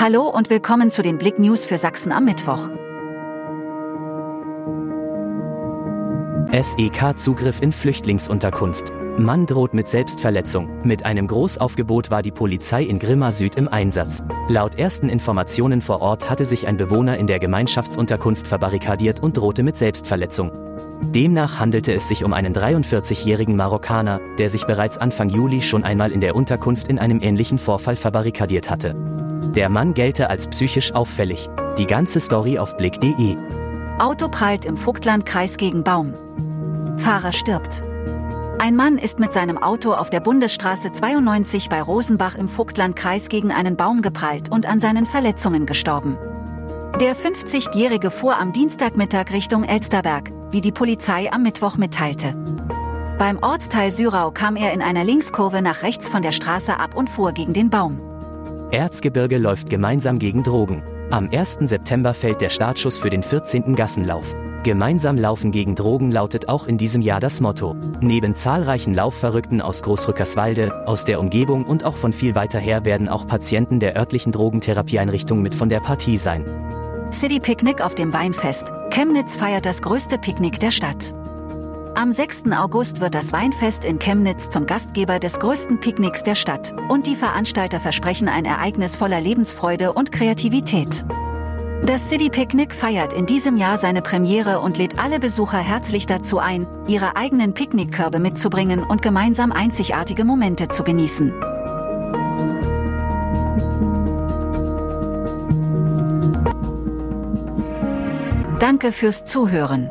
Hallo und willkommen zu den Blick News für Sachsen am Mittwoch. SEK-Zugriff in Flüchtlingsunterkunft. Mann droht mit Selbstverletzung. Mit einem Großaufgebot war die Polizei in Grimma Süd im Einsatz. Laut ersten Informationen vor Ort hatte sich ein Bewohner in der Gemeinschaftsunterkunft verbarrikadiert und drohte mit Selbstverletzung. Demnach handelte es sich um einen 43-jährigen Marokkaner, der sich bereits Anfang Juli schon einmal in der Unterkunft in einem ähnlichen Vorfall verbarrikadiert hatte. Der Mann gelte als psychisch auffällig. Die ganze Story auf blick.de. Auto prallt im Vogtlandkreis gegen Baum. Fahrer stirbt. Ein Mann ist mit seinem Auto auf der Bundesstraße 92 bei Rosenbach im Vogtlandkreis gegen einen Baum geprallt und an seinen Verletzungen gestorben. Der 50-Jährige fuhr am Dienstagmittag Richtung Elsterberg, wie die Polizei am Mittwoch mitteilte. Beim Ortsteil Syrau kam er in einer Linkskurve nach rechts von der Straße ab und fuhr gegen den Baum. Erzgebirge läuft gemeinsam gegen Drogen. Am 1. September fällt der Startschuss für den 14. Gassenlauf. Gemeinsam laufen gegen Drogen lautet auch in diesem Jahr das Motto. Neben zahlreichen Laufverrückten aus Großrückerswalde, aus der Umgebung und auch von viel weiter her werden auch Patienten der örtlichen Drogentherapieeinrichtung mit von der Partie sein. City Picknick auf dem Weinfest. Chemnitz feiert das größte Picknick der Stadt. Am 6. August wird das Weinfest in Chemnitz zum Gastgeber des größten Picknicks der Stadt und die Veranstalter versprechen ein Ereignis voller Lebensfreude und Kreativität. Das City Picknick feiert in diesem Jahr seine Premiere und lädt alle Besucher herzlich dazu ein, ihre eigenen Picknickkörbe mitzubringen und gemeinsam einzigartige Momente zu genießen. Danke fürs Zuhören.